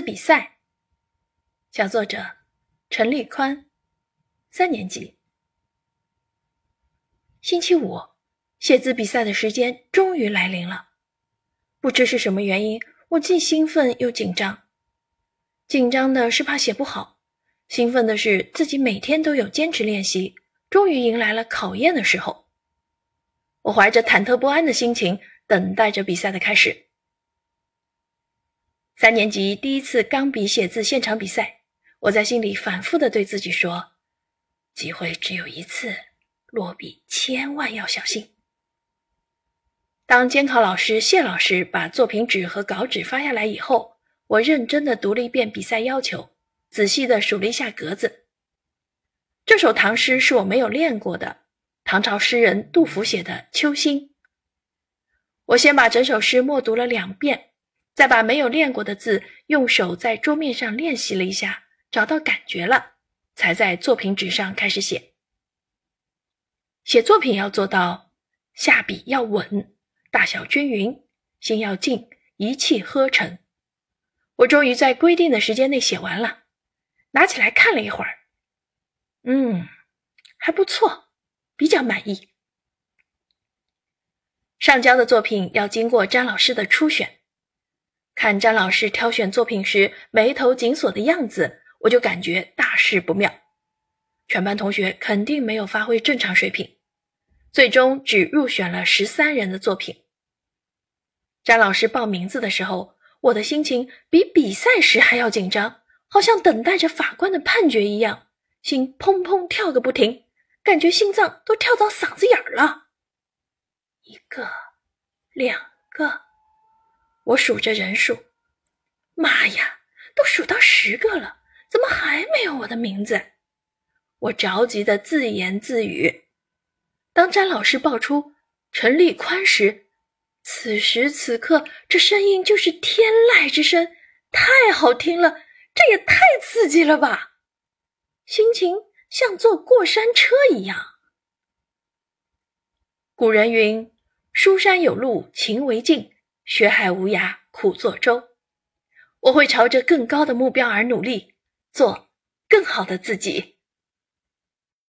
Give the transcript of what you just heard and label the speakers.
Speaker 1: 比赛，小作者陈立宽，三年级。星期五，写字比赛的时间终于来临了。不知是什么原因，我既兴奋又紧张。紧张的是怕写不好，兴奋的是自己每天都有坚持练习，终于迎来了考验的时候。我怀着忐忑不安的心情，等待着比赛的开始。三年级第一次钢笔写字现场比赛，我在心里反复的对自己说：“机会只有一次，落笔千万要小心。”当监考老师谢老师把作品纸和稿纸发下来以后，我认真的读了一遍比赛要求，仔细的数了一下格子。这首唐诗是我没有练过的，唐朝诗人杜甫写的《秋兴》。我先把整首诗默读了两遍。再把没有练过的字用手在桌面上练习了一下，找到感觉了，才在作品纸上开始写。写作品要做到下笔要稳，大小均匀，心要静，一气呵成。我终于在规定的时间内写完了，拿起来看了一会儿，嗯，还不错，比较满意。上交的作品要经过詹老师的初选。看詹老师挑选作品时眉头紧锁的样子，我就感觉大事不妙。全班同学肯定没有发挥正常水平，最终只入选了十三人的作品。詹老师报名字的时候，我的心情比比赛时还要紧张，好像等待着法官的判决一样，心砰砰跳个不停，感觉心脏都跳到嗓子眼儿了。一个，两个。我数着人数，妈呀，都数到十个了，怎么还没有我的名字？我着急的自言自语。当詹老师报出陈立宽时，此时此刻这声音就是天籁之声，太好听了，这也太刺激了吧！心情像坐过山车一样。古人云：“书山有路勤为径。”学海无涯苦作舟，我会朝着更高的目标而努力，做更好的自己。